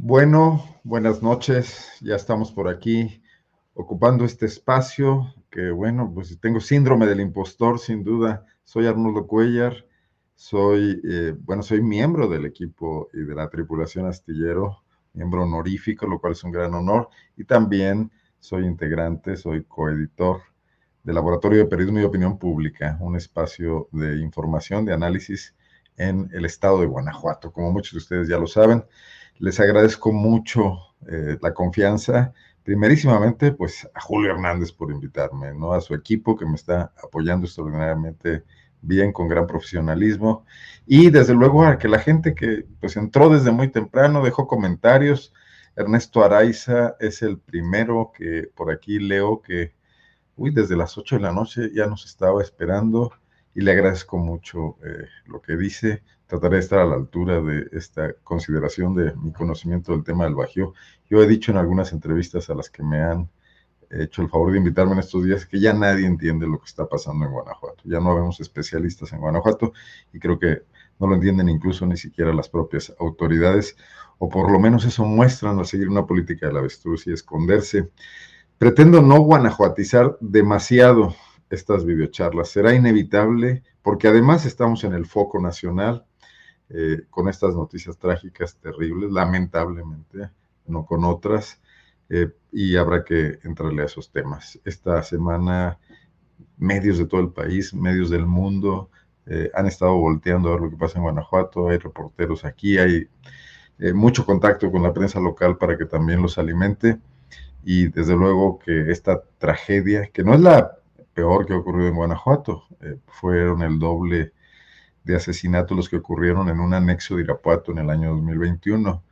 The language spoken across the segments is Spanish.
Bueno, buenas noches. Ya estamos por aquí ocupando este espacio que, bueno, pues tengo síndrome del impostor, sin duda. Soy Arnoldo Cuellar, soy, eh, bueno, soy miembro del equipo y de la tripulación astillero, miembro honorífico, lo cual es un gran honor, y también soy integrante, soy coeditor del Laboratorio de Periodismo y Opinión Pública, un espacio de información, de análisis en el estado de Guanajuato. Como muchos de ustedes ya lo saben, les agradezco mucho eh, la confianza. Primerísimamente, pues a Julio Hernández por invitarme, ¿no? A su equipo que me está apoyando extraordinariamente bien, con gran profesionalismo. Y desde luego a que la gente que pues entró desde muy temprano, dejó comentarios. Ernesto Araiza es el primero que por aquí leo que, uy, desde las 8 de la noche ya nos estaba esperando y le agradezco mucho eh, lo que dice. Trataré de estar a la altura de esta consideración de mi conocimiento del tema del Bajío. Yo he dicho en algunas entrevistas a las que me han hecho el favor de invitarme en estos días que ya nadie entiende lo que está pasando en Guanajuato. Ya no vemos especialistas en Guanajuato y creo que no lo entienden incluso ni siquiera las propias autoridades, o por lo menos eso muestran al seguir una política del avestruz y esconderse. Pretendo no guanajuatizar demasiado estas videocharlas. Será inevitable porque además estamos en el foco nacional eh, con estas noticias trágicas, terribles, lamentablemente, no con otras, eh, y habrá que entrarle a esos temas. Esta semana, medios de todo el país, medios del mundo, eh, han estado volteando a ver lo que pasa en Guanajuato, hay reporteros aquí, hay mucho contacto con la prensa local para que también los alimente, y desde luego que esta tragedia, que no es la peor que ha ocurrido en Guanajuato, fueron el doble de asesinatos los que ocurrieron en un anexo de Irapuato en el año 2021,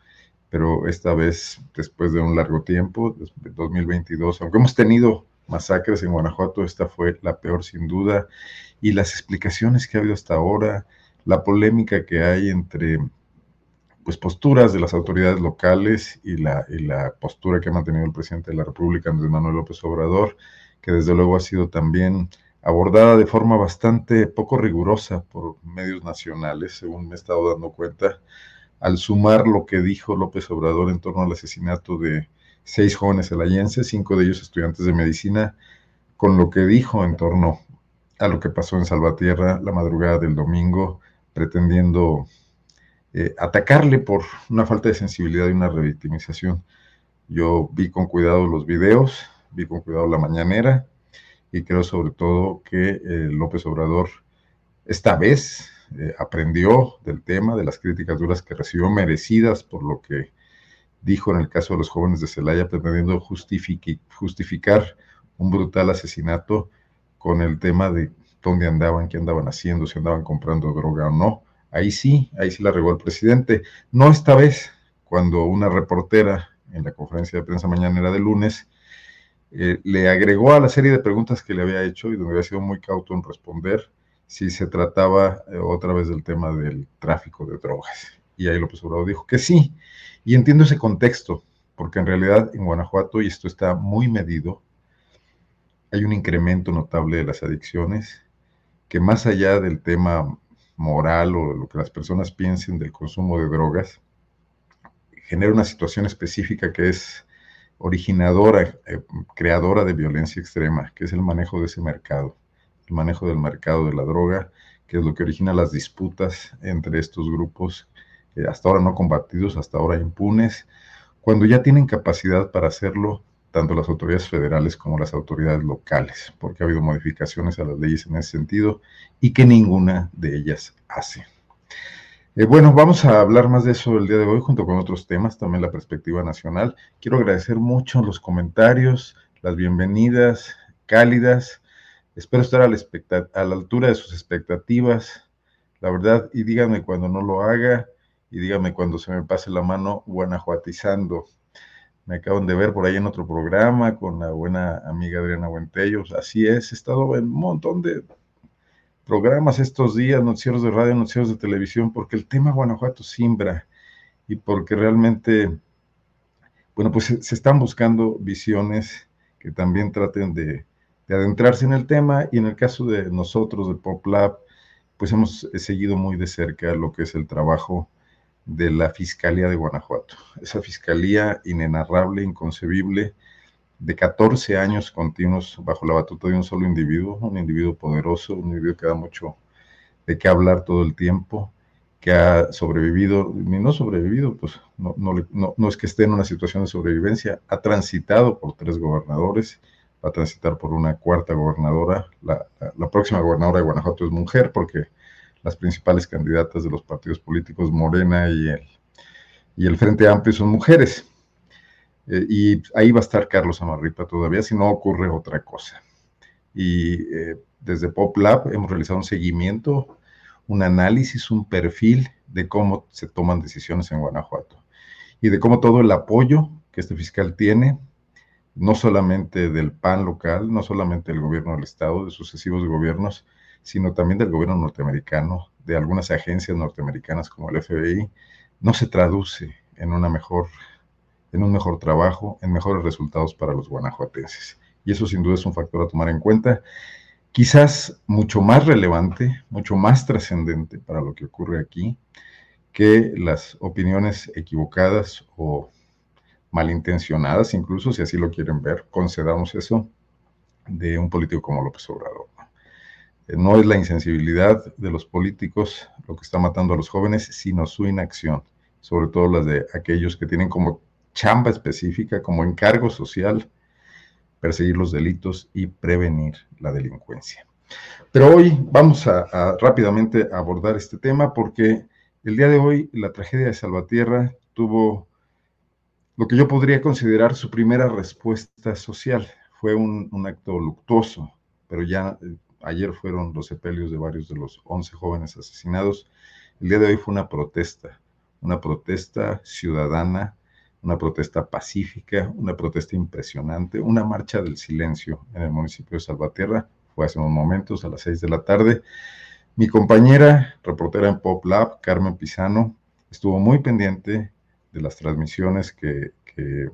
pero esta vez, después de un largo tiempo, 2022, aunque hemos tenido masacres en Guanajuato, esta fue la peor sin duda, y las explicaciones que ha habido hasta ahora, la polémica que hay entre pues posturas de las autoridades locales y la, y la postura que ha mantenido el presidente de la República, Andrés Manuel López Obrador, que desde luego ha sido también abordada de forma bastante poco rigurosa por medios nacionales, según me he estado dando cuenta, al sumar lo que dijo López Obrador en torno al asesinato de seis jóvenes elayenses, cinco de ellos estudiantes de medicina, con lo que dijo en torno a lo que pasó en Salvatierra la madrugada del domingo, pretendiendo eh, atacarle por una falta de sensibilidad y una revictimización. Yo vi con cuidado los videos, vi con cuidado la mañanera, y creo sobre todo que eh, López Obrador esta vez eh, aprendió del tema, de las críticas duras que recibió merecidas por lo que dijo en el caso de los jóvenes de Celaya, pretendiendo justificar un brutal asesinato con el tema de dónde andaban, qué andaban haciendo, si andaban comprando droga o no. Ahí sí, ahí sí la regó el presidente. No esta vez, cuando una reportera en la conferencia de prensa mañanera de lunes eh, le agregó a la serie de preguntas que le había hecho y donde había sido muy cauto en responder si se trataba eh, otra vez del tema del tráfico de drogas. Y ahí López Obrador dijo que sí. Y entiendo ese contexto, porque en realidad en Guanajuato, y esto está muy medido, hay un incremento notable de las adicciones que más allá del tema moral o lo que las personas piensen del consumo de drogas, genera una situación específica que es originadora, eh, creadora de violencia extrema, que es el manejo de ese mercado, el manejo del mercado de la droga, que es lo que origina las disputas entre estos grupos, hasta ahora no combatidos, hasta ahora impunes, cuando ya tienen capacidad para hacerlo tanto las autoridades federales como las autoridades locales, porque ha habido modificaciones a las leyes en ese sentido y que ninguna de ellas hace. Eh, bueno, vamos a hablar más de eso el día de hoy junto con otros temas, también la perspectiva nacional. Quiero agradecer mucho los comentarios, las bienvenidas cálidas. Espero estar a la, a la altura de sus expectativas, la verdad, y díganme cuando no lo haga y díganme cuando se me pase la mano guanajuatizando me acaban de ver por ahí en otro programa con la buena amiga Adriana Buentellos. Así es, he estado en un montón de programas estos días, noticieros de radio, noticieros de televisión, porque el tema Guanajuato simbra y porque realmente, bueno, pues se, están buscando visiones que también traten de, de, adentrarse en el tema y en el caso de nosotros, de Pop Lab, pues hemos seguido muy de cerca lo que es el trabajo de la Fiscalía de Guanajuato. Esa fiscalía inenarrable, inconcebible, de 14 años continuos bajo la batuta de un solo individuo, un individuo poderoso, un individuo que da mucho de qué hablar todo el tiempo, que ha sobrevivido, ni no sobrevivido, pues no, no, es que esté en una situación de sobrevivencia, ha transitado por tres gobernadores, va a transitar por una cuarta gobernadora, la, la próxima gobernadora de Guanajuato es mujer, porque las principales candidatas de los partidos políticos Morena y el, y el Frente Amplio son mujeres. Eh, y ahí va a estar Carlos Amarripa todavía, si no ocurre otra cosa. Y eh, desde Pop Lab hemos realizado un seguimiento, un análisis, un perfil de cómo se toman decisiones en Guanajuato y de cómo todo el apoyo que este fiscal tiene, no solamente del PAN local, no solamente del gobierno del Estado, de sucesivos gobiernos, sino también del gobierno norteamericano, de algunas agencias norteamericanas como el FBI, no se traduce en, una mejor, en un mejor trabajo, en mejores resultados para los guanajuatenses. Y eso sin duda es un factor a tomar en cuenta, quizás mucho más relevante, mucho más trascendente para lo que ocurre aquí, que las opiniones equivocadas o malintencionadas, incluso si así lo quieren ver, concedamos eso, de un político como López Obrador. No es la insensibilidad de los políticos lo que está matando a los jóvenes, sino su inacción, sobre todo las de aquellos que tienen como chamba específica, como encargo social, perseguir los delitos y prevenir la delincuencia. Pero hoy vamos a, rápidamente abordar este tema porque el día de hoy la tragedia de Salvatierra tuvo lo que yo podría considerar su primera respuesta social. Fue un, un acto luctuoso, pero ya eh, Ayer fueron los sepelios de varios de los 11 jóvenes asesinados. El día de hoy fue una protesta, una protesta ciudadana, una protesta pacífica, una protesta impresionante, una marcha del silencio en el municipio de Salvatierra. Fue hace unos momentos, a las 6 de la tarde. Mi compañera, reportera en Pop Lab, Carmen Pisano, estuvo muy pendiente de las transmisiones que, que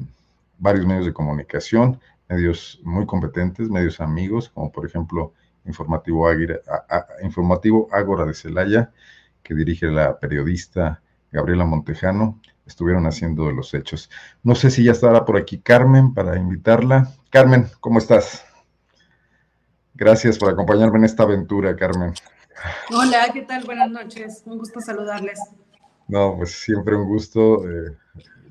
varios medios de comunicación, medios muy competentes, medios amigos, como por ejemplo informativo, informativo Ágora de Celaya, que dirige la periodista Gabriela Montejano, estuvieron haciendo de los hechos. No sé si ya estará por aquí Carmen para invitarla. Carmen, ¿cómo estás? Gracias por acompañarme en esta aventura, Carmen. Hola, ¿qué tal? Buenas noches. Un gusto saludarles. No, pues siempre un gusto eh,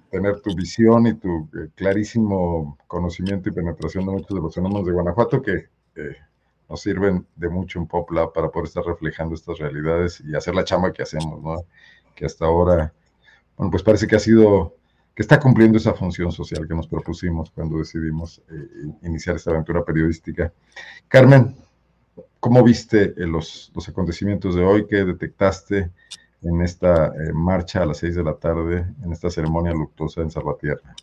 tener tu visión y tu eh, clarísimo conocimiento y penetración de muchos de los fenómenos de Guanajuato que eh, nos sirven de mucho en PopLab para poder estar reflejando estas realidades y hacer la chamba que hacemos, ¿no? Que hasta ahora, bueno, pues parece que ha sido, que está cumpliendo esa función social que nos propusimos cuando decidimos eh, iniciar esta aventura periodística. Carmen, ¿cómo viste eh, los, los acontecimientos de hoy? ¿Qué detectaste en esta eh, marcha a las seis de la tarde, en esta ceremonia luctuosa en Salvatierra?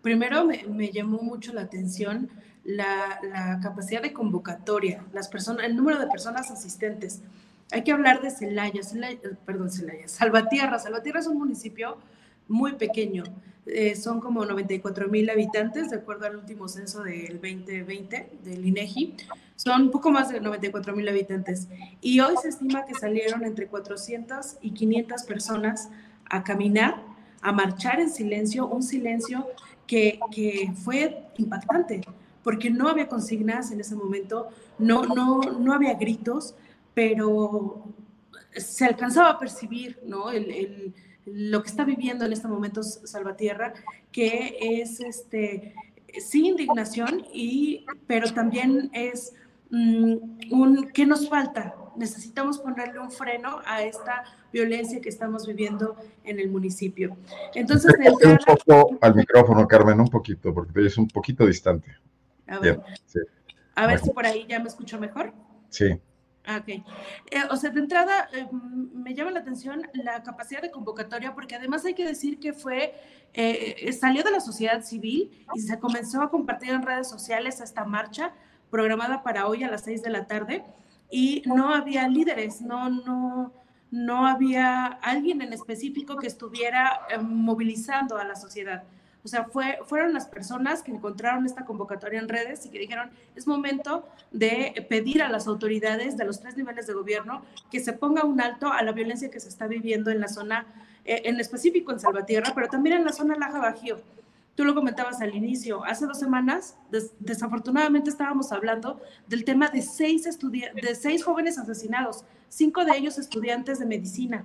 Primero me, me llamó mucho la atención la, capacidad de convocatoria, las personas, el número de personas asistentes. Hay que hablar de Celaya, perdón, Celaya, Salvatierra. Salvatierra es un municipio muy pequeño. Eh, son como 94 mil habitantes, de acuerdo al último censo del 2020 del INEGI. Son un poco más de 94 mil habitantes. Y hoy se estima que salieron entre 400 y 500 personas a caminar, a marchar en silencio, un silencio que, que fue impactante, porque no había consignas en ese momento, no, no, no había gritos, pero se alcanzaba a percibir ¿no? el, el lo que está viviendo en este momento Salvatierra, que es este, sí indignación, y, pero también es mm, un ¿qué nos falta? Necesitamos ponerle un freno a esta violencia que estamos viviendo en el municipio. Entonces, un poco al micrófono, Carmen, un poquito, porque es un poquito distante. A ver, a ver si por ahí ya me escucho mejor. Sí. Ah, ok. Eh, o sea, de entrada eh, me llama la atención la capacidad de convocatoria porque además hay que decir que fue, eh, salió de la sociedad civil y se comenzó a compartir en redes sociales esta marcha programada para hoy a las seis de la tarde y no había líderes, no, no, no había alguien en específico que estuviera movilizando a la sociedad. O sea, fue, fueron las personas que encontraron esta convocatoria en redes y que dijeron, es momento de pedir a las autoridades de los tres niveles de gobierno que se ponga un alto a la violencia que se está viviendo en la zona, eh, en específico en Salvatierra, pero también en la zona Laja Bajío. Tú lo comentabas al inicio, hace dos semanas, desafortunadamente estábamos hablando del tema de seis, de seis jóvenes asesinados, cinco de ellos estudiantes de medicina.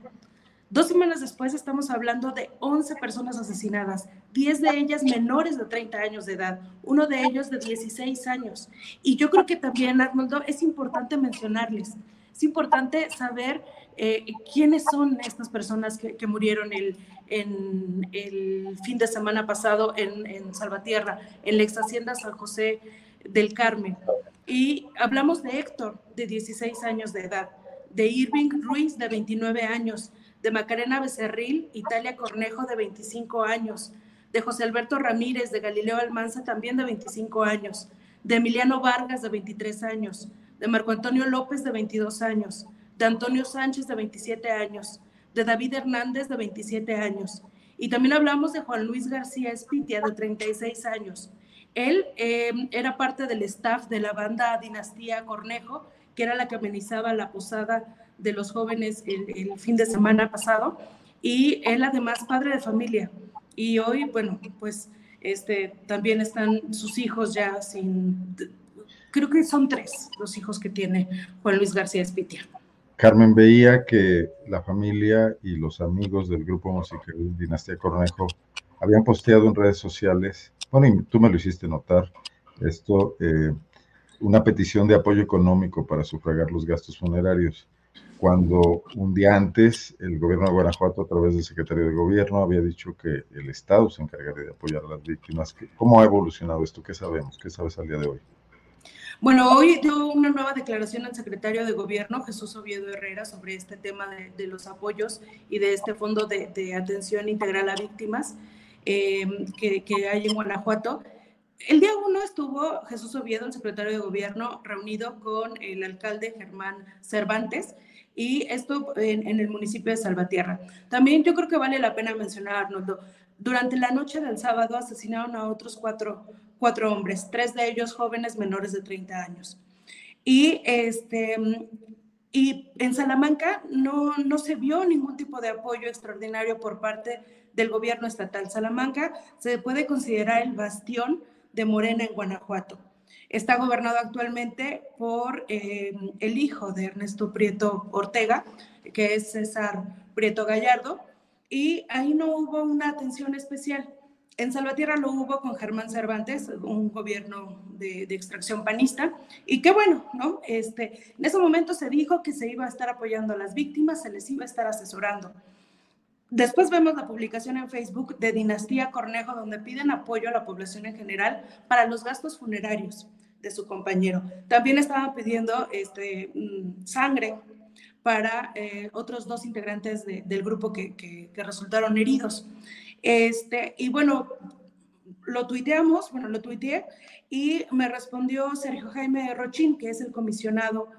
Dos semanas después estamos hablando de 11 personas asesinadas, 10 de ellas menores de 30 años de edad, uno de ellos de 16 años. Y yo creo que también, Arnoldo, es importante mencionarles, es importante saber eh, quiénes son estas personas que, murieron el, en el fin de semana pasado en, en Salvatierra, en la ex hacienda San José del Carmen. Y hablamos de Héctor, de 16 años de edad, de Irving Ruiz, de 29 años, de Macarena Becerril, Italia Cornejo, de 25 años, de José Alberto Ramírez, de Galileo Almanza, también de 25 años, de Emiliano Vargas, de 23 años, de Marco Antonio López, de 22 años, de Antonio Sánchez, de 27 años, de David Hernández, de 27 años. Y también hablamos de Juan Luis García Espitia, de 36 años. Él eh, era parte del staff de la banda Dinastía Cornejo, que era la que amenizaba la posada de los jóvenes el, fin de semana pasado y él además padre de familia. Y hoy, bueno, pues este, también están sus hijos ya sin, creo que son tres los hijos que tiene Juan Luis García Espitia. Carmen veía que la familia y los amigos del grupo musical Dinastía Cornejo habían posteado en redes sociales, bueno, y tú me lo hiciste notar, esto, eh, una petición de apoyo económico para sufragar los gastos funerarios cuando un día antes el gobierno de Guanajuato, a través del secretario de gobierno, había dicho que el Estado se encargaría de apoyar a las víctimas. ¿Cómo ha evolucionado esto? ¿Qué sabemos? ¿Qué sabes al día de hoy? Bueno, hoy dio una nueva declaración el secretario de Gobierno, Jesús Oviedo Herrera, sobre este tema de, los apoyos y de este fondo de, atención integral a víctimas eh, que, que, hay en Guanajuato. El día uno estuvo Jesús Oviedo, el secretario de Gobierno, reunido con el alcalde Germán Cervantes, y esto en, el municipio de Salvatierra. También yo creo que vale la pena mencionar, Arnoldo, durante la noche del sábado asesinaron a otros cuatro, cuatro hombres, tres de ellos jóvenes menores de 30 años. Y, este, y en Salamanca no, no se vio ningún tipo de apoyo extraordinario por parte del gobierno estatal. Salamanca se puede considerar el bastión de Morena en Guanajuato. Está gobernado actualmente por eh, el hijo de Ernesto Prieto Ortega, que es César Prieto Gallardo, y ahí no hubo una atención especial. En Salvatierra lo hubo con Germán Cervantes, un gobierno de, extracción panista, y qué bueno, ¿no? Este, en ese momento se dijo que se iba a estar apoyando a las víctimas, se les iba a estar asesorando. Después vemos la publicación en Facebook de Dinastía Cornejo, donde piden apoyo a la población en general para los gastos funerarios de su compañero. También estaban pidiendo este, mm, sangre para eh, otros dos integrantes del grupo que, resultaron heridos. Este, y bueno, lo tuiteamos, bueno, lo tuiteé y me respondió Sergio Jaime Rochín, que es el comisionado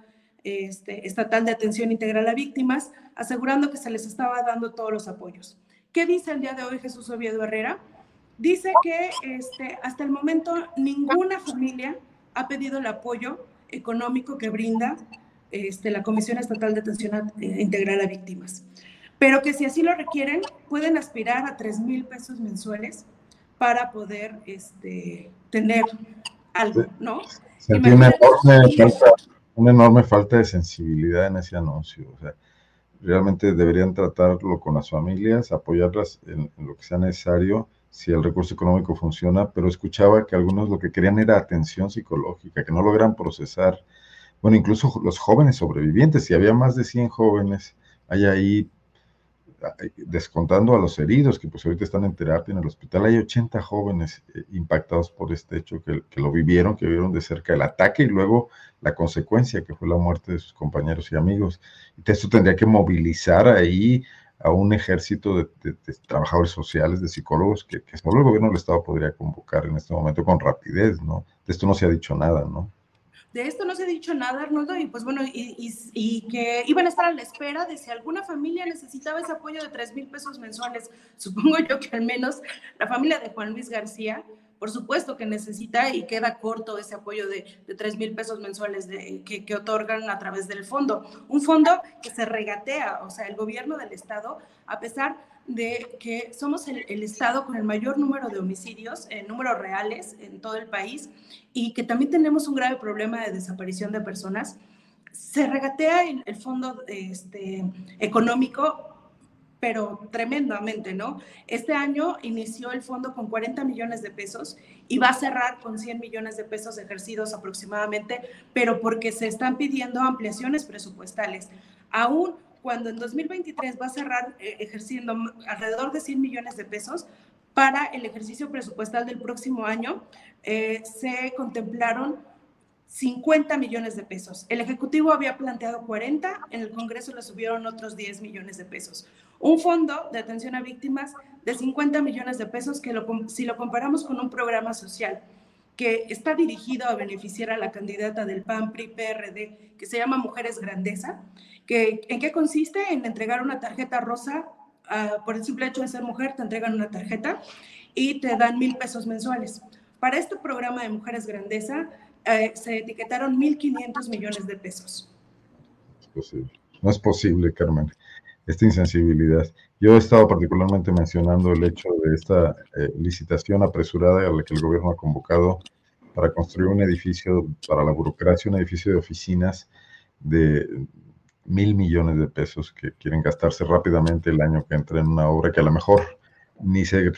este, estatal de atención integral a víctimas, asegurando que se les estaba dando todos los apoyos. ¿Qué dice el día de hoy Jesús Oviedo Herrera? Dice que este, hasta el momento ninguna familia ha pedido el apoyo económico que brinda este, la Comisión Estatal de Atención eh, Integral a Víctimas, pero que si así lo requieren, pueden aspirar a 3 mil pesos mensuales para poder este, tener algo, ¿no? Una enorme falta de sensibilidad en ese anuncio. O sea, realmente deberían tratarlo con las familias, apoyarlas en, lo que sea necesario si el recurso económico funciona, pero escuchaba que algunos lo que querían era atención psicológica, que no logran procesar. Bueno, incluso los jóvenes sobrevivientes, si había más de 100 jóvenes, hay ahí descontando a los heridos que pues ahorita están en en el hospital, hay 80 jóvenes eh, impactados por este hecho que, lo vivieron, que vieron de cerca el ataque y luego la consecuencia que fue la muerte de sus compañeros y amigos. Esto tendría que movilizar ahí a un ejército de, trabajadores sociales, de psicólogos, que, que solo el gobierno del Estado podría convocar en este momento con rapidez, ¿no? De esto no se ha dicho nada, ¿no? De esto no se ha dicho nada, Arnoldo, y pues bueno, y, que iban a estar a la espera de si alguna familia necesitaba ese apoyo de 3 mil pesos mensuales. Supongo yo que al menos la familia de Juan Luis García, por supuesto que necesita y queda corto ese apoyo de, de 3 mil pesos mensuales que, que, otorgan a través del fondo. Un fondo que se regatea, o sea, el gobierno del Estado, a pesar de que somos el, estado con el mayor número de homicidios, en números reales en todo el país, y que también tenemos un grave problema de desaparición de personas, se regatea el, el fondo este, económico pero tremendamente, ¿no? Este año inició el fondo con 40 millones de pesos y va a cerrar con 100 millones de pesos ejercidos aproximadamente, pero porque se están pidiendo ampliaciones presupuestales. Aún cuando en 2023 va a cerrar eh, ejerciendo alrededor de 100 millones de pesos, para el ejercicio presupuestal del próximo año eh, se contemplaron 50 millones de pesos. El Ejecutivo había planteado 40, en el Congreso le subieron otros 10 millones de pesos. Un fondo de atención a víctimas de 50 millones de pesos que si lo comparamos con un programa social que está dirigido a beneficiar a la candidata del PAN, PRI, PRD, que se llama Mujeres Grandeza, que, ¿en qué consiste? En entregar una tarjeta rosa, uh, por el simple hecho de ser mujer, te entregan una tarjeta y te dan mil pesos mensuales. Para este programa de Mujeres Grandeza eh, se etiquetaron 1.500 millones de pesos. Es posible. No es posible, Carmen, esta insensibilidad. Yo he estado particularmente mencionando el hecho de esta eh, licitación apresurada a la que el gobierno ha convocado para construir un edificio para la burocracia, un edificio de oficinas de mil millones de pesos que quieren gastarse rápidamente el año que entra en una obra que a lo mejor ni se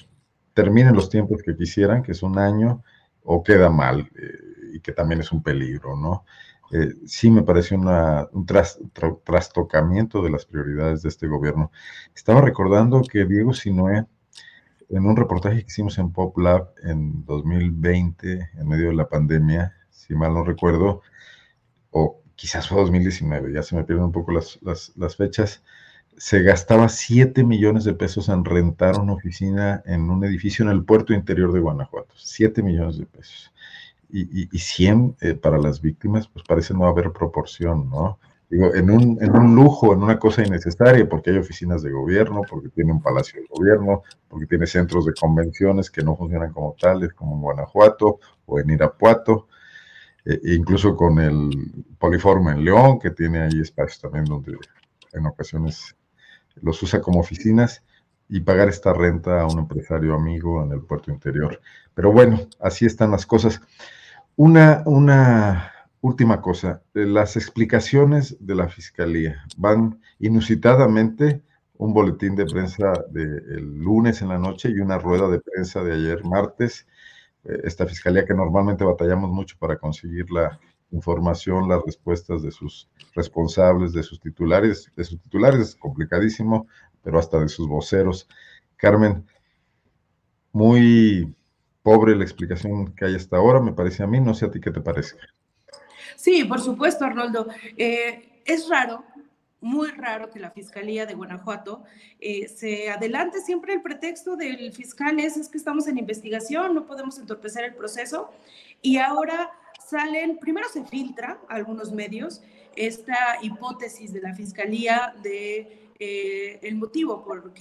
terminen los tiempos que quisieran, que es un año, o queda mal, eh, y que también es un peligro, ¿no? Eh, sí me pareció un trastocamiento de las prioridades de este gobierno. Estaba recordando que Diego Sinué, en un reportaje que hicimos en PopLab en 2020, en medio de la pandemia, si mal no recuerdo, o quizás fue 2019, ya se me pierden un poco las, las, fechas, se gastaba 7 millones de pesos en rentar una oficina en un edificio en el puerto interior de Guanajuato. 7 millones de pesos. Y, y, 100 eh, para las víctimas, pues parece no haber proporción, ¿no? Digo, en un, en un lujo, en una cosa innecesaria, porque hay oficinas de gobierno, porque tiene un palacio de gobierno, porque tiene centros de convenciones que no funcionan como tales, como en Guanajuato o en Irapuato. Eh, incluso con el Poliforme en León, que tiene ahí espacios también donde en ocasiones los usa como oficinas, y pagar esta renta a un empresario amigo en el puerto interior. Pero bueno, así están las cosas. Una, una última cosa, eh, las explicaciones de la fiscalía van inusitadamente un boletín de prensa del lunes en la noche y una rueda de prensa de ayer martes eh, esta fiscalía que normalmente batallamos mucho para conseguir la información, las respuestas de sus responsables, de sus titulares, de sus titulares es complicadísimo, pero hasta de sus voceros. Carmen, muy pobre la explicación que hay hasta ahora, me parece a mí, no sé a ti qué te parece. Sí, por supuesto, Arnoldo. Eh, es raro muy raro que la Fiscalía de Guanajuato eh, se adelante siempre el pretexto del fiscal es, es que estamos en investigación, no podemos entorpecer el proceso y ahora salen, primero se filtra a algunos medios esta hipótesis de la Fiscalía de eh, el motivo por,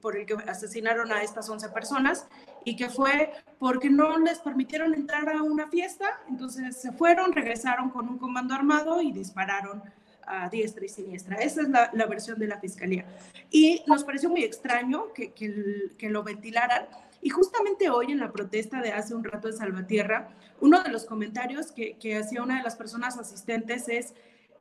por el que asesinaron a estas 11 personas y que fue porque no les permitieron entrar a una fiesta, entonces se fueron, regresaron con un comando armado y dispararon a diestra y siniestra. Esa es la, versión de la Fiscalía. Y nos pareció muy extraño que, que lo ventilaran. Y justamente hoy en la protesta de hace un rato de Salvatierra, uno de los comentarios que, que hacía una de las personas asistentes es,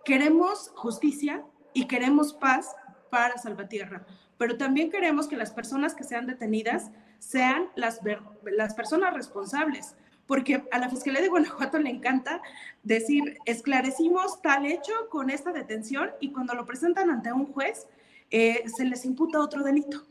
queremos justicia y queremos paz para Salvatierra, pero también queremos que las personas que sean detenidas sean las, las personas responsables, porque a la Fiscalía de Guanajuato le encanta decir, esclarecimos tal hecho con esta detención y cuando lo presentan ante un juez, eh, se les imputa otro delito.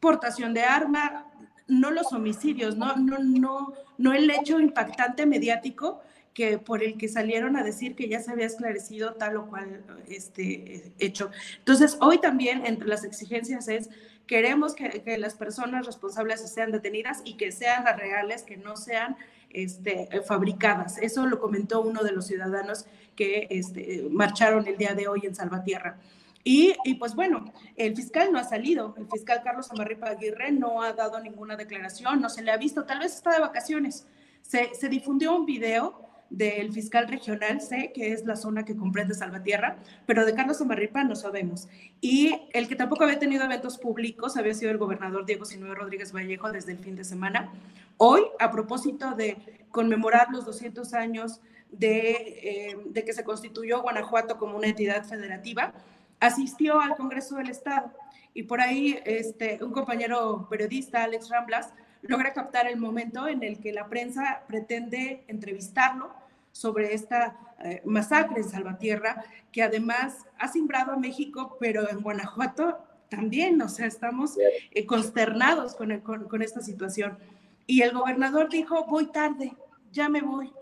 Portación de arma, no los homicidios, no, no, no, no el hecho impactante mediático que por el que salieron a decir que ya se había esclarecido tal o cual este, hecho. Entonces, hoy también entre las exigencias es, queremos que, que las personas responsables sean detenidas y que sean las reales, que no sean este, fabricadas. Eso lo comentó uno de los ciudadanos que este, marcharon el día de hoy en Salvatierra. Y, y, pues bueno, el fiscal no ha salido, el fiscal Carlos Amarripa Aguirre no ha dado ninguna declaración, no se le ha visto, tal vez está de vacaciones. Se, se difundió un video del fiscal regional, sé que es la zona que comprende Salvatierra, pero de Carlos Amarripa no sabemos. Y el que tampoco había tenido eventos públicos había sido el gobernador Diego Sinué Rodríguez Vallejo desde el fin de semana. Hoy, a propósito de conmemorar los 200 años de, eh, de que se constituyó Guanajuato como una entidad federativa, asistió al Congreso del Estado y por ahí este, un compañero periodista, Alex Ramblas, logra captar el momento en el que la prensa pretende entrevistarlo sobre esta eh, masacre en Salvatierra, que además ha simbrado a México, pero en Guanajuato también, o sea, estamos eh, consternados con, con, esta situación. Y el gobernador dijo, voy tarde, ya me voy.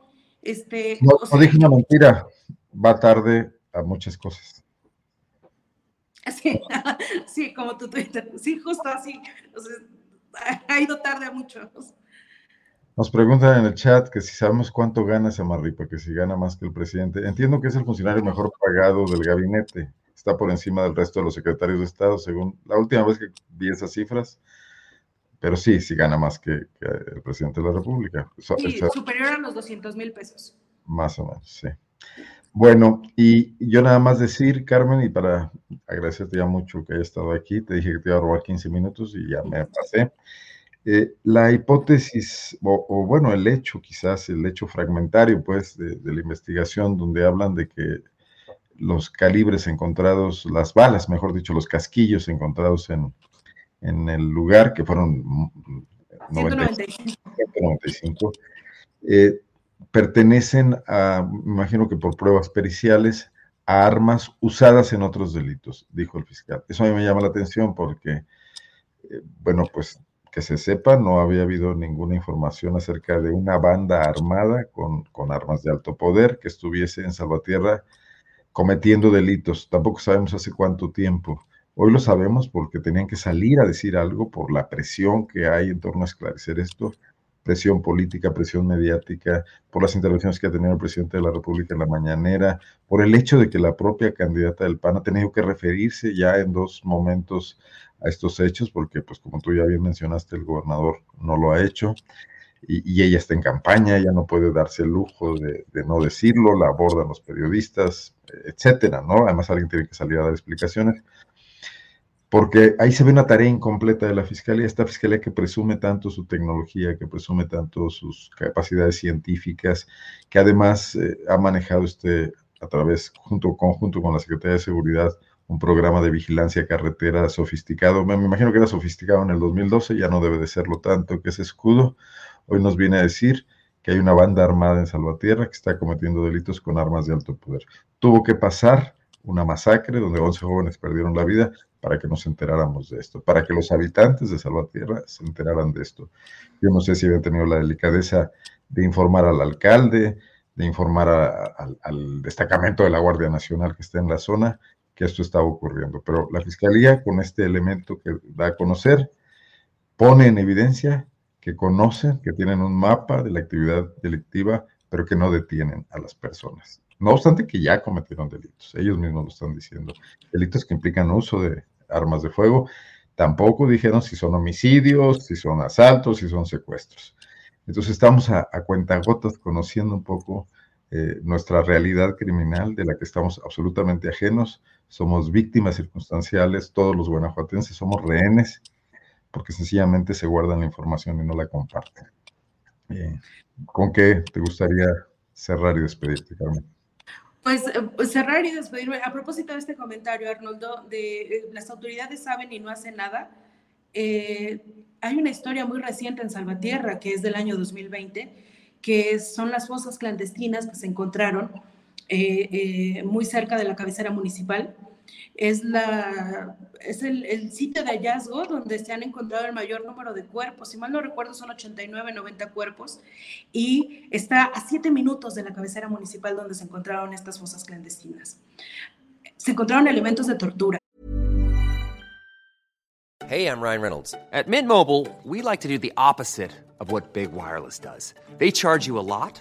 Este, no, no dije una mentira, va tarde a muchas cosas. Sí, sí, como tu Twitter, sí, justo así, ha ido tarde a muchos. Nos preguntan en el chat que si sabemos cuánto gana Samarripa, que si gana más que el presidente. Entiendo que es el funcionario mejor pagado del gabinete, está por encima del resto de los secretarios de Estado, según la última vez que vi esas cifras, pero sí, sí gana más que, el presidente de la República. Sí, superior a los 200 mil pesos. Más o menos, sí. Bueno, y yo nada más decir, Carmen, y para agradecerte ya mucho que hayas estado aquí, te dije que te iba a robar 15 minutos y ya me pasé. Eh, la hipótesis, o, bueno, el hecho quizás, el hecho fragmentario, pues, de, la investigación, donde hablan de que los calibres encontrados, las balas, mejor dicho, los casquillos encontrados en, en el lugar, que fueron 195, eh, pertenecen a, me imagino que por pruebas periciales, a armas usadas en otros delitos, dijo el fiscal. Eso a mí me llama la atención porque, eh, bueno, pues que se sepa, no había habido ninguna información acerca de una banda armada con, con armas de alto poder que estuviese en Salvatierra cometiendo delitos. Tampoco sabemos hace cuánto tiempo. Hoy lo sabemos porque tenían que salir a decir algo por la presión que hay en torno a esclarecer esto presión política, presión mediática, por las intervenciones que ha tenido el presidente de la República en la mañanera, por el hecho de que la propia candidata del PAN ha tenido que referirse ya en dos momentos a estos hechos, porque pues como tú ya bien mencionaste, el gobernador no lo ha hecho. Y, ella está en campaña, ella no puede darse el lujo de, de, no decirlo, la abordan los periodistas, etcétera, ¿no? Además, alguien tiene que salir a dar explicaciones porque ahí se ve una tarea incompleta de la fiscalía, esta fiscalía que presume tanto su tecnología, que presume tanto sus capacidades científicas, que además eh, ha manejado este a través, junto, conjunto con la Secretaría de Seguridad, un programa de vigilancia carretera sofisticado. Me, me imagino que era sofisticado en el 2012, ya no debe de serlo tanto, que ese escudo hoy nos viene a decir que hay una banda armada en Salvatierra que está cometiendo delitos con armas de alto poder. Tuvo que pasar una masacre donde 11 jóvenes perdieron la vida para que nos enteráramos de esto, para que los habitantes de Salvatierra se enteraran de esto. Yo no sé si habían tenido la delicadeza de informar al alcalde, de informar al destacamento de la Guardia Nacional que está en la zona, que esto estaba ocurriendo. Pero la Fiscalía, con este elemento que da a conocer, pone en evidencia que conocen, que tienen un mapa de la actividad delictiva pero que no detienen a las personas. No obstante que ya cometieron delitos, ellos mismos lo están diciendo, delitos que implican uso de armas de fuego, tampoco dijeron si son homicidios, si son asaltos, si son secuestros. Entonces estamos a, a cuentagotas conociendo un poco eh, nuestra realidad criminal de la que estamos absolutamente ajenos, somos víctimas circunstanciales, todos los guanajuatenses somos rehenes porque sencillamente se guardan la información y no la comparten. Eh, ¿Con qué te gustaría cerrar y despedirte, Carmen? Pues, eh, pues, cerrar y despedirme. A propósito de este comentario, Arnoldo, de las autoridades saben y no hacen nada. hay una historia muy reciente en Salvatierra, que es del año 2020, que son las fosas clandestinas que se encontraron eh, eh, muy cerca de la cabecera municipal. Es, la, es el, sitio de hallazgo donde se han encontrado el mayor número de cuerpos. Si mal no recuerdo, son 89, 90 cuerpos. Y está a siete minutos de la cabecera municipal donde se encontraron estas fosas clandestinas. Se encontraron elementos de tortura. Hey, I'm Ryan Reynolds. At Mint Mobile, we like to do the opposite. of what Big Wireless does. They charge you a lot,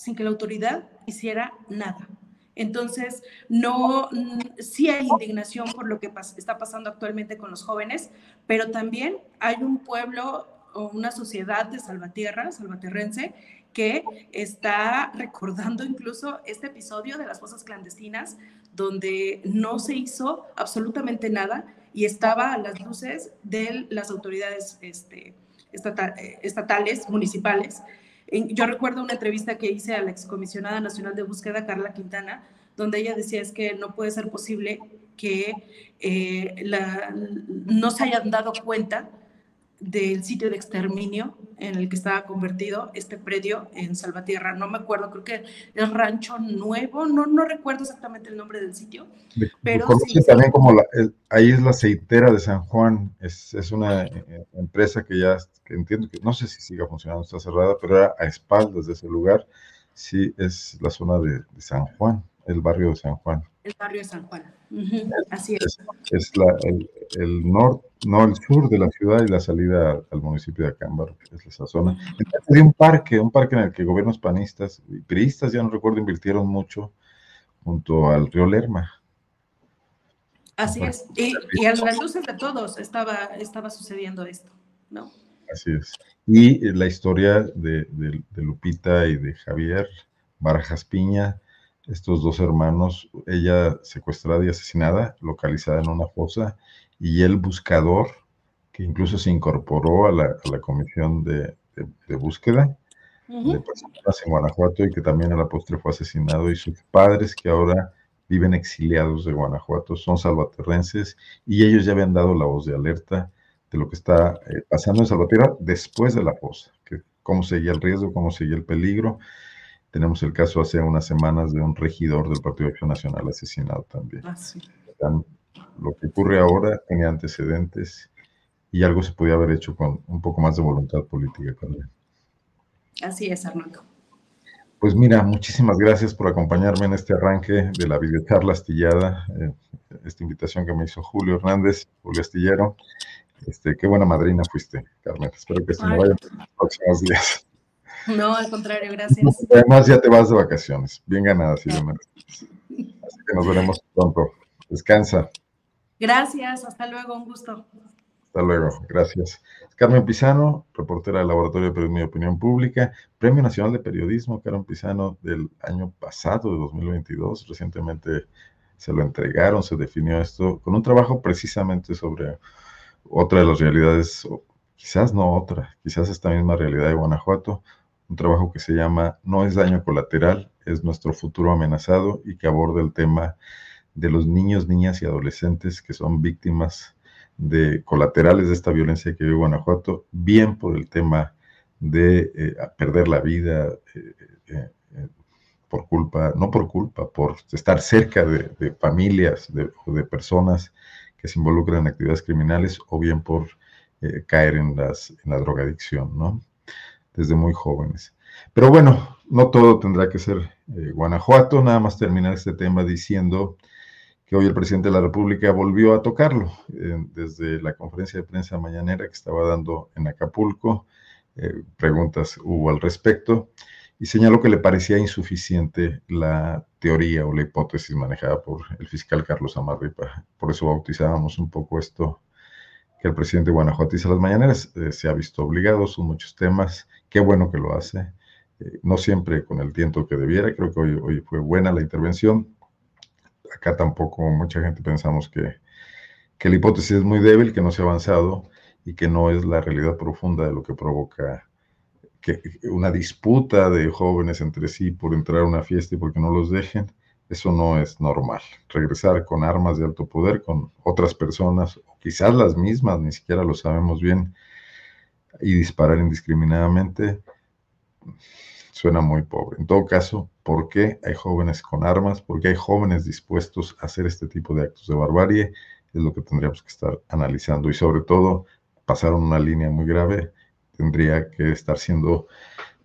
sin que la autoridad hiciera nada. Entonces, no, sí hay indignación por lo que está pasando actualmente con los jóvenes, pero también hay un pueblo o una sociedad de Salvatierra, salvaterrense, que está recordando incluso este episodio de las fosas clandestinas, donde no se hizo absolutamente nada y estaba a las luces de las autoridades este, estatales, municipales, yo recuerdo una entrevista que hice a la excomisionada nacional de búsqueda, Carla Quintana, donde ella decía es que no puede ser posible que eh, no se hayan dado cuenta del sitio de exterminio en el que estaba convertido este predio en Salvatierra. No me acuerdo, creo que es Rancho Nuevo, no, no recuerdo exactamente el nombre del sitio. pero sí, también como la, ahí es la aceitera de San Juan, es, es una eh, empresa que ya que entiendo que no sé si siga funcionando, está cerrada, pero era a espaldas de ese lugar. Sí, es la zona de, de San Juan, el barrio de San Juan. El barrio de San Juan. Así es. Es, la, el, norte, no el sur de la ciudad y la salida al municipio de Acámbaro, es esa zona. Hay un parque, un parque en el que gobiernos panistas y priistas, ya no recuerdo, invirtieron mucho junto al río Lerma. Así es. Y, y, a las luces de todos estaba, estaba sucediendo esto, ¿no? Así es. Y la historia de, de, de Lupita y de Javier Barajas Piña, estos dos hermanos, ella secuestrada y asesinada, localizada en una fosa, y el buscador, que incluso se incorporó a la, comisión de, búsqueda de personas en Guanajuato y que también a la postre fue asesinado, y sus padres que ahora viven exiliados de Guanajuato, son salvaterrenses, y ellos ya habían dado la voz de alerta de lo que está eh, pasando en Salvatierra después de la fosa, que cómo seguía el riesgo, cómo seguía el peligro, tenemos el caso hace unas semanas de un regidor del Partido de Acción Nacional asesinado también. Ah, lo que ocurre ahora tiene antecedentes y algo se podía haber hecho con un poco más de voluntad política también. Así es, Armando. Pues mira, muchísimas gracias por acompañarme en este arranque de la videocharla astillada, eh, esta invitación que me hizo Julio Hernández, Julio Astillero. Este, qué buena madrina fuiste, Carmen. Espero que se me vaya en los próximos días. No, al contrario, gracias. Además, ya te vas de vacaciones. Bien ganada, sí, Así que nos veremos pronto. Descansa. Gracias, hasta luego, un gusto. Hasta luego, gracias. Carmen Pisano, reportera del Laboratorio de Periodismo y Opinión Pública, Premio Nacional de Periodismo, Carmen Pisano, del año pasado, de 2022. Recientemente se lo entregaron, se definió esto, con un trabajo precisamente sobre otra de las realidades, quizás no otra, quizás esta misma realidad de Guanajuato, un trabajo que se llama No es daño colateral, es nuestro futuro amenazado y que aborda el tema de los niños, niñas y adolescentes que son víctimas de colaterales de esta violencia que vive Guanajuato, bien por el tema de eh, perder la vida eh, eh, por culpa, no por culpa, por estar cerca de, familias o de personas que se involucran en actividades criminales o bien por caer en, las, en la drogadicción, ¿no? Desde muy jóvenes. Pero bueno, no todo tendrá que ser Guanajuato, nada más terminar este tema diciendo que hoy el presidente de la República volvió a tocarlo eh, desde la conferencia de prensa mañanera que estaba dando en Acapulco. Eh, preguntas hubo al respecto y señaló que le parecía insuficiente la teoría o la hipótesis manejada por el fiscal Carlos Amarripa. Por eso bautizábamos un poco esto que el presidente guanajuatiza las mañaneras. Eh, se ha visto obligado, son muchos temas. Qué bueno que lo hace. no siempre con el tiempo que debiera. Creo que hoy, hoy fue buena la intervención acá tampoco mucha gente pensamos que, la hipótesis es muy débil, que no se ha avanzado y que no es la realidad profunda de lo que provoca que una disputa de jóvenes entre sí por entrar a una fiesta y porque no los dejen, eso no es normal. Regresar con armas de alto poder con otras personas, quizás las mismas, ni siquiera lo sabemos bien, y disparar indiscriminadamente, suena muy pobre. En todo caso, ¿por qué hay jóvenes con armas? ¿Por qué hay jóvenes dispuestos a hacer este tipo de actos de barbarie? Es lo que tendríamos que estar analizando y sobre todo pasaron una línea muy grave, tendría que estar siendo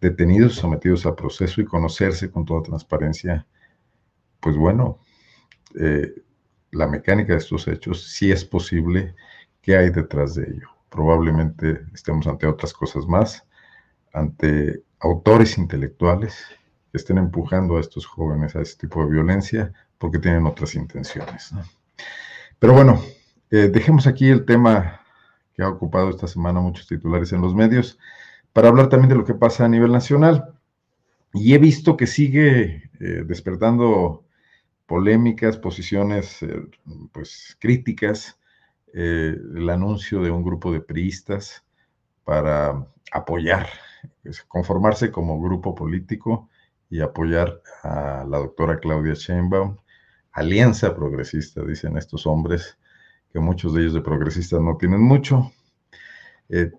detenidos, sometidos a proceso y conocerse con toda transparencia. Pues bueno, eh, la mecánica de estos hechos, si es posible, ¿qué hay detrás de ello? Probablemente estemos ante otras cosas más, ante autores intelectuales que estén empujando a estos jóvenes a este tipo de violencia porque tienen otras intenciones. Pero bueno, eh, dejemos aquí el tema que ha ocupado esta semana muchos titulares en los medios para hablar también de lo que pasa a nivel nacional. Y he visto que sigue eh, despertando polémicas, posiciones eh, pues críticas, el anuncio de un grupo de priistas para apoyar conformarse como grupo político y apoyar a la doctora Claudia Sheinbaum. Alianza progresista, dicen estos hombres, que muchos de ellos de progresistas no tienen mucho. Eh,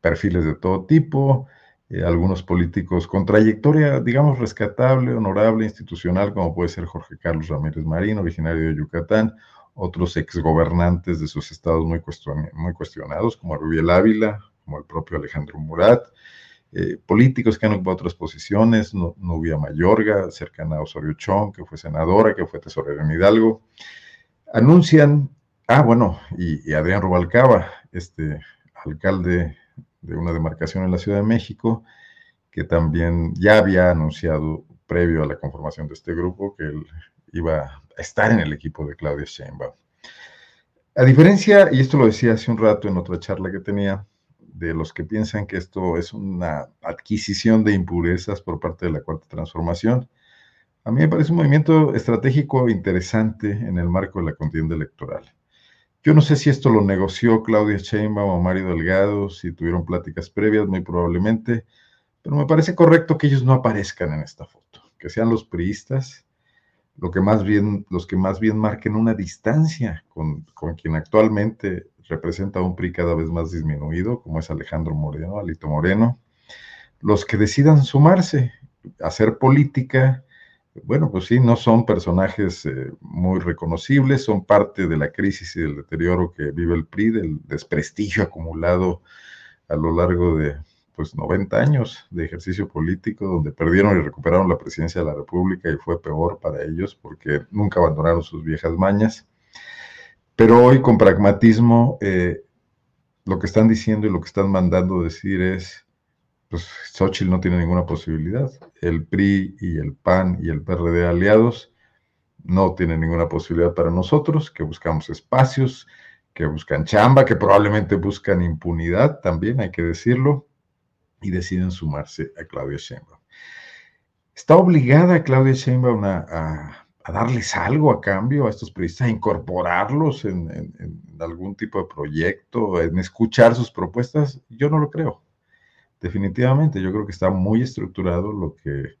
perfiles de todo tipo, eh, algunos políticos con trayectoria, digamos, rescatable, honorable, institucional, como puede ser Jorge Carlos Ramírez Marín, originario de Yucatán, otros exgobernantes de sus estados muy, cuestionados, como Rubiel Ávila, como el propio Alejandro Murat, eh, políticos que han ocupado otras posiciones, Nubia Mayorga, cercana a Osorio Chong, que fue senadora, que fue tesorera en Hidalgo, anuncian, ah, bueno, y, Adrián Rubalcaba, este alcalde de una demarcación en la Ciudad de México, que también ya había anunciado previo a la conformación de este grupo que él iba a estar en el equipo de Claudia Sheinbaum. A diferencia, y esto lo decía hace un rato en otra charla que tenía, de los que piensan que esto es una adquisición de impurezas por parte de la Cuarta Transformación. A mí me parece un movimiento estratégico interesante en el marco de la contienda electoral. Yo no sé si esto lo negoció Claudia Sheinbaum o Mario Delgado, si tuvieron pláticas previas, muy probablemente, pero me parece correcto que ellos no aparezcan en esta foto, que sean los priistas lo que más bien, los que más bien marquen una distancia con, con quien actualmente representa un PRI cada vez más disminuido, como es Alejandro Moreno, Alito Moreno, los que decidan sumarse, hacer política, bueno, pues sí, no son personajes eh, muy reconocibles, son parte de la crisis y del deterioro que vive el PRI, del desprestigio acumulado a lo largo de pues 90 años de ejercicio político, donde perdieron y recuperaron la presidencia de la República y fue peor para ellos porque nunca abandonaron sus viejas mañas. Pero hoy con pragmatismo, eh, lo que están diciendo y lo que están mandando decir es, pues Xochitl no tiene ninguna posibilidad. El PRI y el PAN y el PRD aliados no tienen ninguna posibilidad para nosotros, que buscamos espacios, que buscan chamba, que probablemente buscan impunidad también, hay que decirlo, y deciden sumarse a Claudia Sheinbaum. ¿Está obligada Claudia Sheinbaum a, darles algo a cambio a estos periodistas, a incorporarlos en, algún tipo de proyecto, en escuchar sus propuestas? Yo no lo creo. Definitivamente, yo creo que está muy estructurado lo que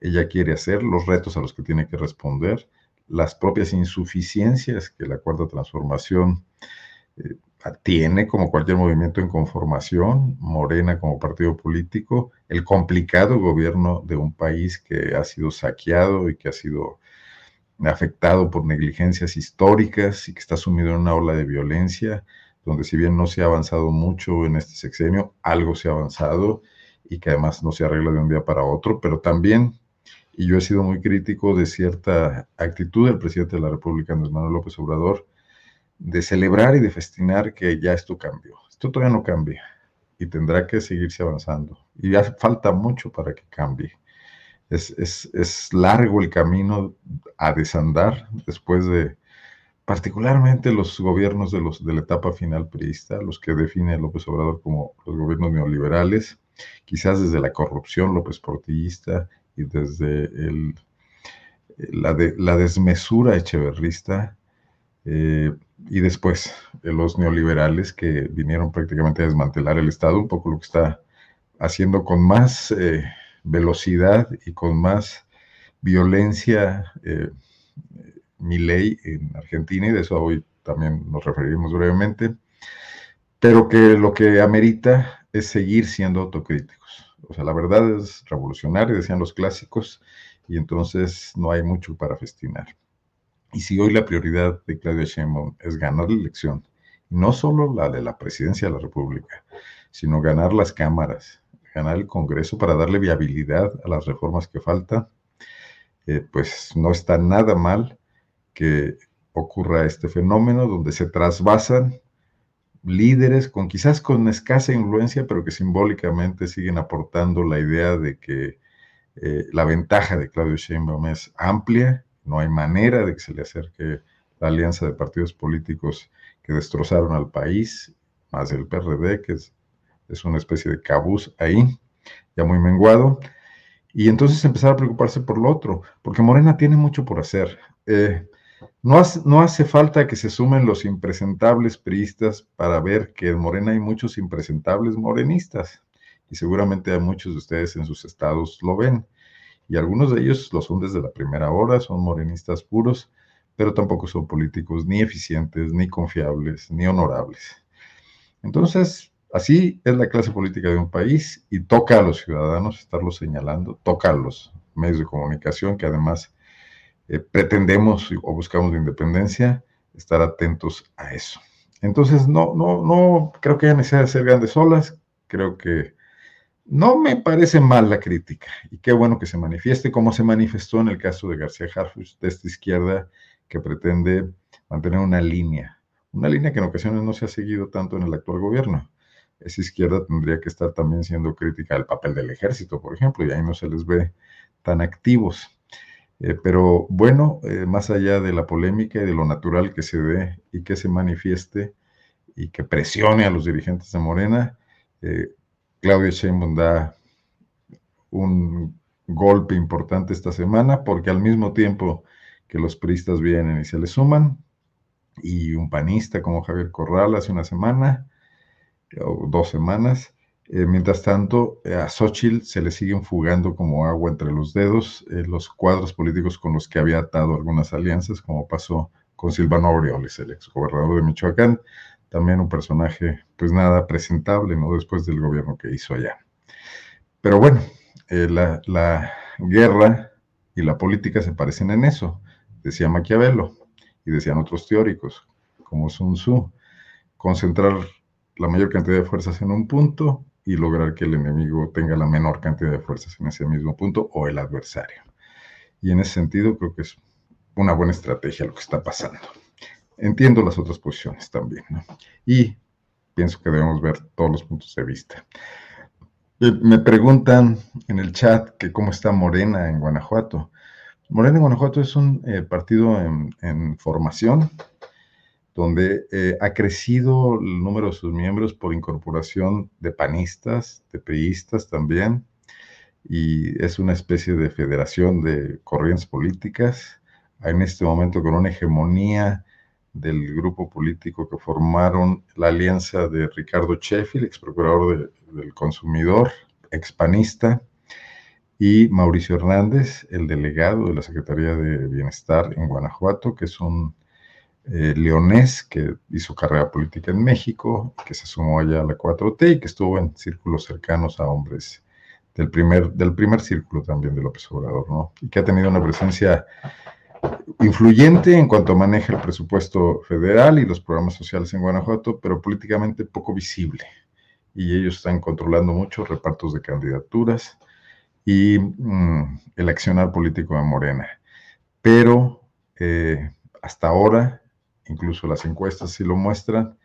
ella quiere hacer, los retos a los que tiene que responder, las propias insuficiencias que la cuarta transformación eh, tiene como cualquier movimiento en conformación, Morena como partido político, el complicado gobierno de un país que ha sido saqueado y que ha sido afectado por negligencias históricas y que está sumido en una ola de violencia, donde si bien no se ha avanzado mucho en este sexenio, algo se ha avanzado y que además no se arregla de un día para otro, pero también, y yo he sido muy crítico de cierta actitud del presidente de la República, Andrés Manuel López Obrador, de celebrar y de festinar que ya esto cambió. Esto todavía no cambia y tendrá que seguirse avanzando. Y ya falta mucho para que cambie. Es, es, largo el camino a desandar después de particularmente los gobiernos de, los, de la etapa final priista, los que define López Obrador como los gobiernos neoliberales, quizás desde la corrupción López Portillista y desde el, la, de, la desmesura echeverrista, eh, y después los neoliberales que vinieron prácticamente a desmantelar el Estado, un poco lo que está haciendo con más eh, velocidad y con más violencia mi ley en Argentina, y de eso hoy también nos referiremos brevemente, pero que lo que amerita es seguir siendo autocríticos. O sea, la verdad es revolucionaria, decían los clásicos, y entonces no hay mucho para festinar. Y si hoy la prioridad de Claudia Sheinbaum es ganar la elección, no solo la de la presidencia de la República, sino ganar las cámaras, ganar el Congreso para darle viabilidad a las reformas que faltan, eh, pues no está nada mal que ocurra este fenómeno donde se trasvasan líderes con quizás con escasa influencia, pero que simbólicamente siguen aportando la idea de que eh, la ventaja de Claudio Sheinbaum es amplia no hay manera de que se le acerque la alianza de partidos políticos que destrozaron al país, más el PRD, que es, una especie de cabuz ahí, ya muy menguado. Y entonces empezar a preocuparse por lo otro, porque Morena tiene mucho por hacer. Eh, no, hace, no hace falta que se sumen los impresentables priistas para ver que en Morena hay muchos impresentables morenistas. Y seguramente a muchos de ustedes en sus estados lo ven y algunos de ellos lo son desde la primera hora, son morenistas puros, pero tampoco son políticos ni eficientes, ni confiables, ni honorables. Entonces, así es la clase política de un país y toca a los ciudadanos estarlo señalando, toca a los medios de comunicación que además eh, pretendemos o buscamos de independencia, estar atentos a eso. Entonces, no, no, no creo que haya necesidad de hacer grandes olas, creo que no me parece mal la crítica y qué bueno que se manifieste, como se manifestó en el caso de García Harfuch, de esta izquierda que pretende mantener una línea, una línea que en ocasiones no se ha seguido tanto en el actual gobierno. Esa izquierda tendría que estar también siendo crítica del papel del ejército, por ejemplo, y ahí no se les ve tan activos. Eh, pero bueno, eh, más allá de la polémica y de lo natural que se dé y que se manifieste y que presione a los dirigentes de Morena, eh, Claudia Sheinbaum da un golpe importante esta semana porque al mismo tiempo que los priistas vienen y se le suman, y un panista como Javier Corral hace una semana o dos semanas, eh, mientras tanto, a Xochitl se le siguen fugando como agua entre los dedos eh, los cuadros políticos con los que había atado algunas alianzas, como pasó con Silvano Aureoles, el exgobernador de Michoacán, también un personaje, pues nada presentable, ¿no? Después del gobierno que hizo allá. Pero bueno, eh, la, la, guerra y la política se parecen en eso, decía Maquiavelo y decían otros teóricos, como Sun Tzu, concentrar la mayor cantidad de fuerzas en un punto y lograr que el enemigo tenga la menor cantidad de fuerzas en ese mismo punto o el adversario. Y en ese sentido creo que es una buena estrategia lo que está pasando entiendo las otras posiciones también, ¿no? Y pienso que debemos ver todos los puntos de vista. Me preguntan en el chat que cómo está Morena en Guanajuato. Morena en Guanajuato es un eh, partido en, formación. Donde eh, ha crecido el número de sus miembros por incorporación de panistas, de priistas también, y es una especie de federación de corrientes políticas, en este momento con una hegemonía del grupo político que formaron la alianza de Ricardo Sheffield, ex procurador del consumidor, expanista, y Mauricio Hernández, el delegado de la Secretaría de Bienestar en Guanajuato, que es un eh, leonés que hizo carrera política en México, que se sumó allá a la 4T y que estuvo en círculos cercanos a hombres del primer, del primer círculo también de López Obrador, ¿no? Y que ha tenido una presencia influyente en cuanto maneja el presupuesto federal y los programas sociales en Guanajuato, pero políticamente poco visible. Y ellos están controlando mucho repartos de candidaturas y mm, el accionar político de Morena. Pero eh, hasta ahora, incluso las encuestas sí lo muestran,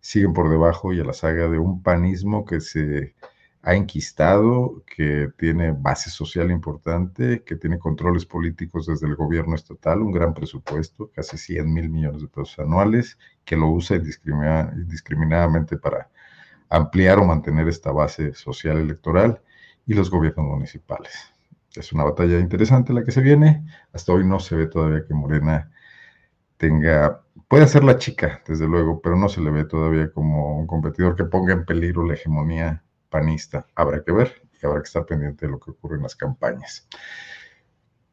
siguen por debajo y a la saga de un panismo que se ha enquistado, que tiene base social importante, que tiene controles políticos desde el gobierno estatal, un gran presupuesto, casi 100 mil millones de pesos anuales, que lo usa indiscriminadamente para ampliar o mantener esta base social electoral y los gobiernos municipales. Es una batalla interesante la que se viene. Hasta hoy no se ve todavía que Morena tenga, puede ser la chica, desde luego, pero no se le ve todavía como un competidor que ponga en peligro la hegemonía panista. Habrá que ver y habrá que estar pendiente de lo que ocurre en las campañas.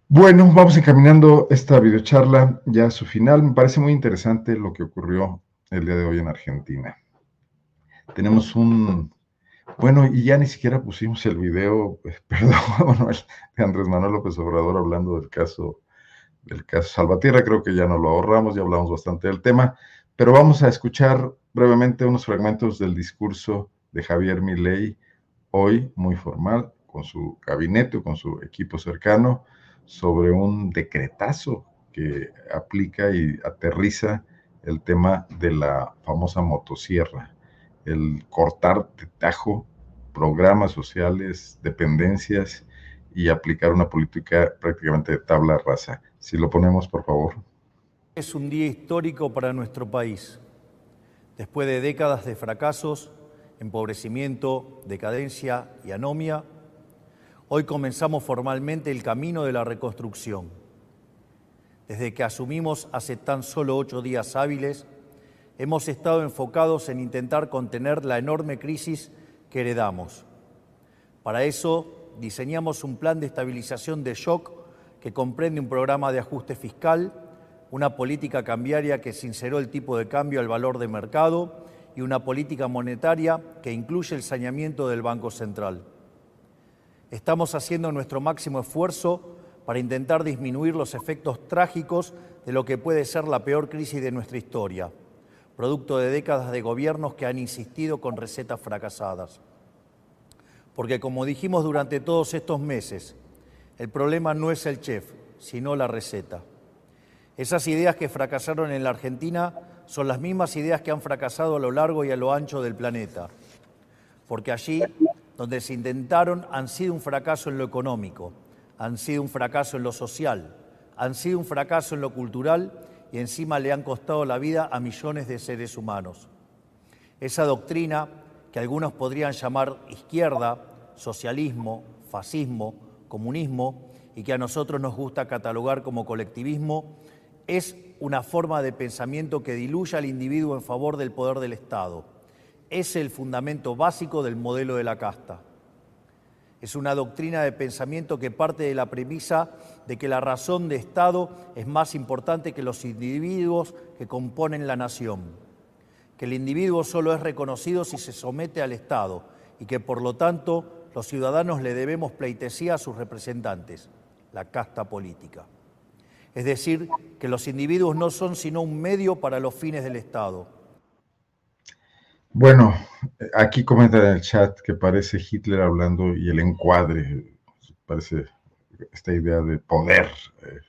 Bueno, vamos encaminando esta videocharla ya a su final. Me parece muy interesante lo que ocurrió el día de hoy en Argentina. Tenemos un, bueno, y ya ni siquiera pusimos el video, perdón, de Andrés Manuel López Obrador hablando del caso, del caso Salvatierra, creo que ya no lo ahorramos, ya hablamos bastante del tema, pero vamos a escuchar brevemente unos fragmentos del discurso de Javier Milei, hoy muy formal, con su gabinete con su equipo cercano, sobre un decretazo que aplica y aterriza el tema de la famosa motosierra, el cortar de tajo programas sociales, dependencias y aplicar una política prácticamente de tabla rasa. Si lo ponemos, por favor. Es un día histórico para nuestro país. Después de décadas de fracasos, empobrecimiento, decadencia y anomia, hoy comenzamos formalmente el camino de la reconstrucción. Desde que asumimos hace tan solo ocho días hábiles, hemos estado enfocados en intentar contener la enorme crisis que heredamos. Para eso diseñamos un plan de estabilización de shock que comprende un programa de ajuste fiscal, una política cambiaria que sinceró el tipo de cambio al valor de mercado y una política monetaria que incluye el saneamiento del Banco Central. Estamos haciendo nuestro máximo esfuerzo para intentar disminuir los efectos trágicos de lo que puede ser la peor crisis de nuestra historia, producto de décadas de gobiernos que han insistido con recetas fracasadas. Porque como dijimos durante todos estos meses, el problema no es el chef, sino la receta. Esas ideas que fracasaron en la Argentina son las mismas ideas que han fracasado a lo largo y a lo ancho del planeta. Porque allí, donde se intentaron, han sido un fracaso en lo económico, han sido un fracaso en lo social, han sido un fracaso en lo cultural y encima le han costado la vida a millones de seres humanos. Esa doctrina, que algunos podrían llamar izquierda, socialismo, fascismo, comunismo, y que a nosotros nos gusta catalogar como colectivismo, es una forma de pensamiento que diluye al individuo en favor del poder del Estado. Es el fundamento básico del modelo de la casta. Es una doctrina de pensamiento que parte de la premisa de que la razón de Estado es más importante que los individuos que componen la nación, que el individuo solo es reconocido si se somete al Estado y que por lo tanto los ciudadanos le debemos pleitesía a sus representantes, la casta política. Es decir, que los individuos no son sino un medio para los fines del Estado. Bueno, aquí comenta en el chat que parece Hitler hablando y el encuadre, parece esta idea de poder eh,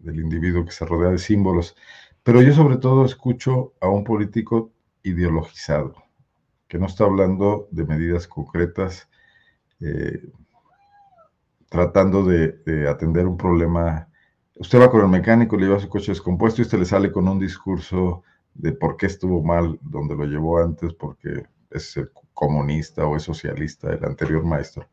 del individuo que se rodea de símbolos. Pero yo sobre todo escucho a un político ideologizado, que no está hablando de medidas concretas, eh, tratando de atender un problema Usted va con el mecánico, le lleva su coche descompuesto y usted le sale con un discurso de por qué estuvo mal donde lo llevó antes, porque es comunista o es socialista el anterior maestro.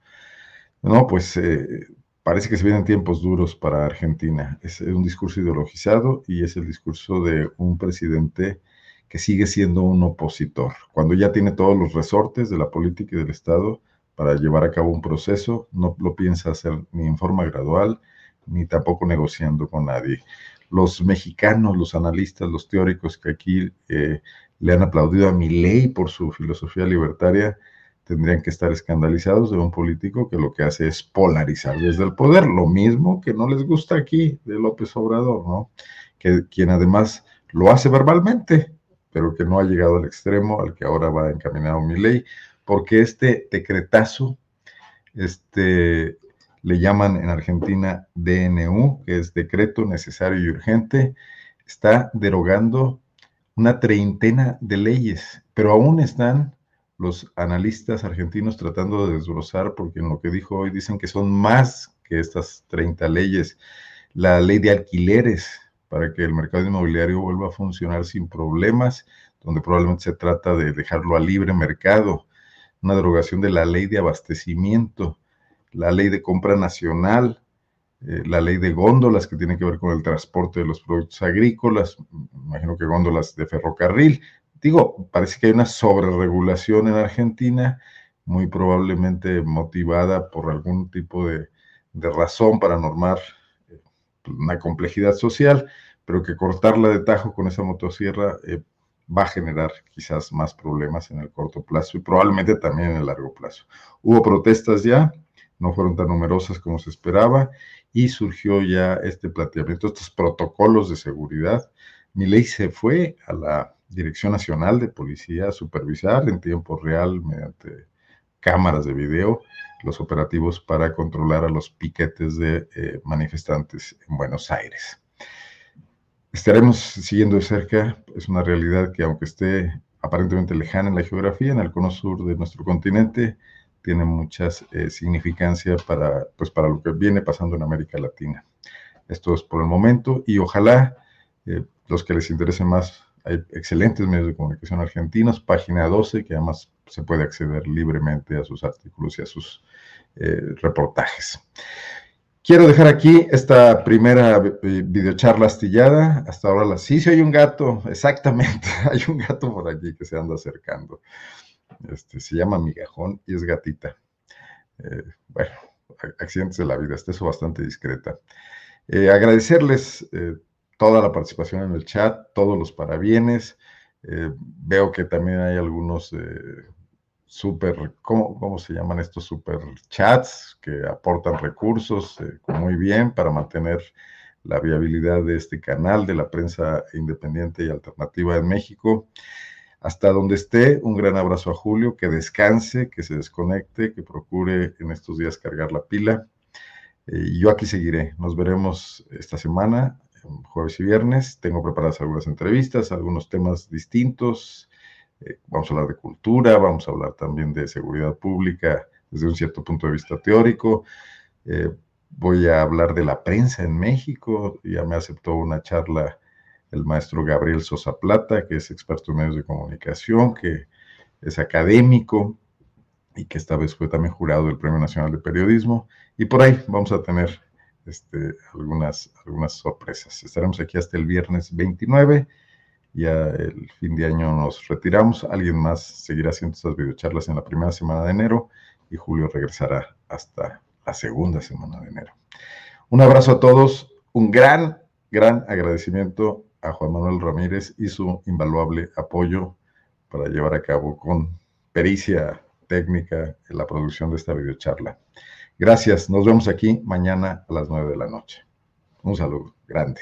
No, pues eh, parece que se vienen tiempos duros para Argentina. Es un discurso ideologizado y es el discurso de un presidente que sigue siendo un opositor. Cuando ya tiene todos los resortes de la política y del Estado para llevar a cabo un proceso, no lo piensa hacer ni en forma gradual, ni tampoco negociando con nadie. Los mexicanos, los analistas, los teóricos que aquí eh, le han aplaudido a mi ley por su filosofía libertaria, tendrían que estar escandalizados de un político que lo que hace es polarizar desde el poder, lo mismo que no les gusta aquí de López Obrador, ¿no? Que quien además lo hace verbalmente, pero que no ha llegado al extremo al que ahora va encaminado mi ley, porque este decretazo, este, le llaman en Argentina DNU, que es decreto necesario y urgente, está derogando una treintena de leyes, pero aún están los analistas argentinos tratando de desglosar, porque en lo que dijo hoy dicen que son más que estas 30 leyes. La ley de alquileres para que el mercado inmobiliario vuelva a funcionar sin problemas, donde probablemente se trata de dejarlo a libre mercado. Una derogación de la ley de abastecimiento, la ley de compra nacional, eh, la ley de góndolas que tiene que ver con el transporte de los productos agrícolas, imagino que góndolas de ferrocarril, digo, parece que hay una sobreregulación en Argentina, muy probablemente motivada por algún tipo de, razón para normar eh, una complejidad social, pero que cortarla de tajo con esa motosierra eh, va a generar quizás más problemas en el corto plazo y probablemente también en el largo plazo. Hubo protestas ya, no fueron tan numerosas como se esperaba y surgió ya este planteamiento, estos protocolos de seguridad. Mi ley se fue a la Dirección Nacional de Policía supervisar en tiempo real mediante cámaras de video los operativos para controlar a los piquetes de eh, manifestantes en Buenos Aires. Estaremos siguiendo de cerca, es una realidad que aunque esté aparentemente lejana en la geografía, en el cono sur de nuestro continente, tiene muchas eh, significancia para, pues, para lo que viene pasando en América Latina. Esto es por el momento y ojalá eh, los que les interese más hay excelentes medios de comunicación argentinos, página 12, que además se puede acceder libremente a sus artículos y a sus eh, reportajes. Quiero dejar aquí esta primera videocharla astillada. Hasta ahora la sí, sí hay un gato, exactamente, hay un gato por aquí que se anda acercando. Este, se llama Migajón y es gatita. Eh, bueno, accidentes de la vida, está eso bastante discreta. Eh, agradecerles toda la participación en el chat, todos los parabienes. Eh, veo que también hay algunos eh, super, ¿cómo, se llaman estos super chats que aportan recursos eh, muy bien para mantener la viabilidad de este canal de la prensa independiente y alternativa en México. Hasta donde esté, un gran abrazo a Julio, que descanse, que se desconecte, que procure en estos días cargar la pila. y yo aquí seguiré. Nos veremos esta semana jueves y viernes. Tengo preparadas algunas entrevistas, algunos temas distintos. Eh, vamos a hablar de cultura, vamos a hablar también de seguridad pública desde un cierto punto de vista teórico. Eh, voy a hablar de la prensa en México. Ya me aceptó una charla el maestro Gabriel Sosa Plata, que es experto en medios de comunicación, que es académico y que esta vez fue también jurado del Premio Nacional de Periodismo. Y por ahí vamos a tener este, algunas, algunas sorpresas. Estaremos aquí hasta el viernes 29. Ya el fin de año nos retiramos. Alguien más seguirá haciendo estas videocharlas en la primera semana de enero y Julio regresará hasta la segunda semana de enero. Un abrazo a todos. Un gran, gran agradecimiento a Juan Manuel Ramírez y su invaluable apoyo para llevar a cabo con pericia técnica la producción de esta videocharla. Gracias, nos vemos aquí mañana a las 9 de la noche. Un saludo grande.